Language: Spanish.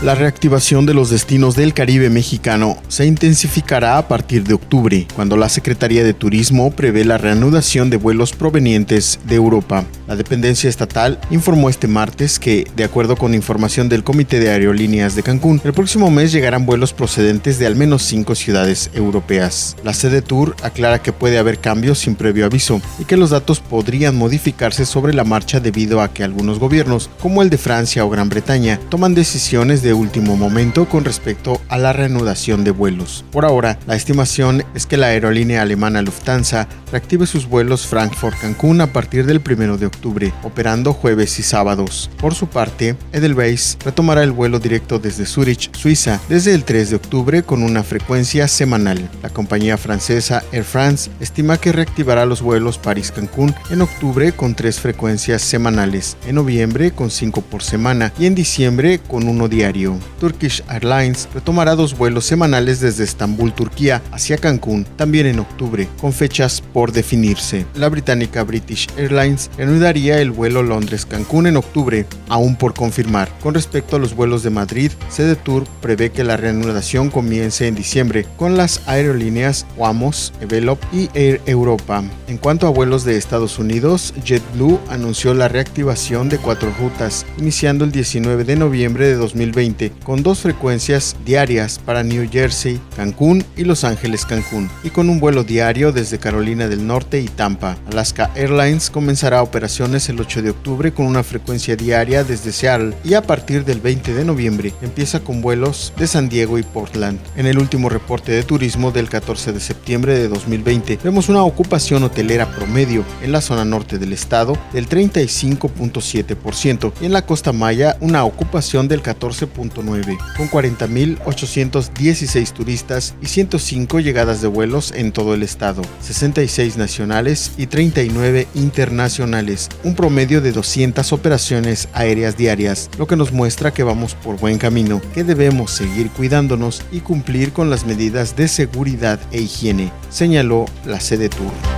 La reactivación de los destinos del Caribe mexicano se intensificará a partir de octubre, cuando la Secretaría de Turismo prevé la reanudación de vuelos provenientes de Europa. La dependencia estatal informó este martes que, de acuerdo con información del Comité de Aerolíneas de Cancún, el próximo mes llegarán vuelos procedentes de al menos cinco ciudades europeas. La sede Tour aclara que puede haber cambios sin previo aviso y que los datos podrían modificarse sobre la marcha debido a que algunos gobiernos, como el de Francia o Gran Bretaña, toman decisiones de último momento con respecto a la reanudación de vuelos. Por ahora, la estimación es que la aerolínea alemana Lufthansa reactive sus vuelos Frankfurt-Cancún a partir del 1 de octubre, operando jueves y sábados. Por su parte, Edelweiss retomará el vuelo directo desde Zurich, Suiza, desde el 3 de octubre con una frecuencia semanal. La compañía francesa Air France estima que reactivará los vuelos París-Cancún en octubre con tres frecuencias semanales, en noviembre con cinco por semana y en diciembre con uno diario. Turkish Airlines retomará dos vuelos semanales desde Estambul, Turquía, hacia Cancún, también en octubre, con fechas por definirse. La británica British Airlines reanudaría el vuelo Londres-Cancún en octubre, aún por confirmar. Con respecto a los vuelos de Madrid, Sede Tour prevé que la reanudación comience en diciembre con las aerolíneas Wamos, Evelop y Air Europa. En cuanto a vuelos de Estados Unidos, JetBlue anunció la reactivación de cuatro rutas, iniciando el 19 de noviembre de 2020, con dos frecuencias diarias para New Jersey, Cancún y Los Ángeles, Cancún, y con un vuelo diario desde Carolina del Norte y Tampa. Alaska Airlines comenzará operaciones el 8 de octubre con una frecuencia diaria desde Seattle y a partir del 20 de noviembre empieza con vuelos de San Diego y Portland. En el último reporte de turismo del 14 de septiembre de 2020 vemos una ocupación hotelera promedio en la zona norte del estado del 35.7% y en la costa maya una ocupación del 14.9% con 40.816 turistas y 105 llegadas de vuelos en todo el estado, 66 nacionales y 39 internacionales, un promedio de 200 operaciones aéreas diarias, lo que nos muestra que vamos por buen camino, que debemos seguir cuidándonos y cumplir con las medidas de seguridad e higiene, señaló la sede Tour.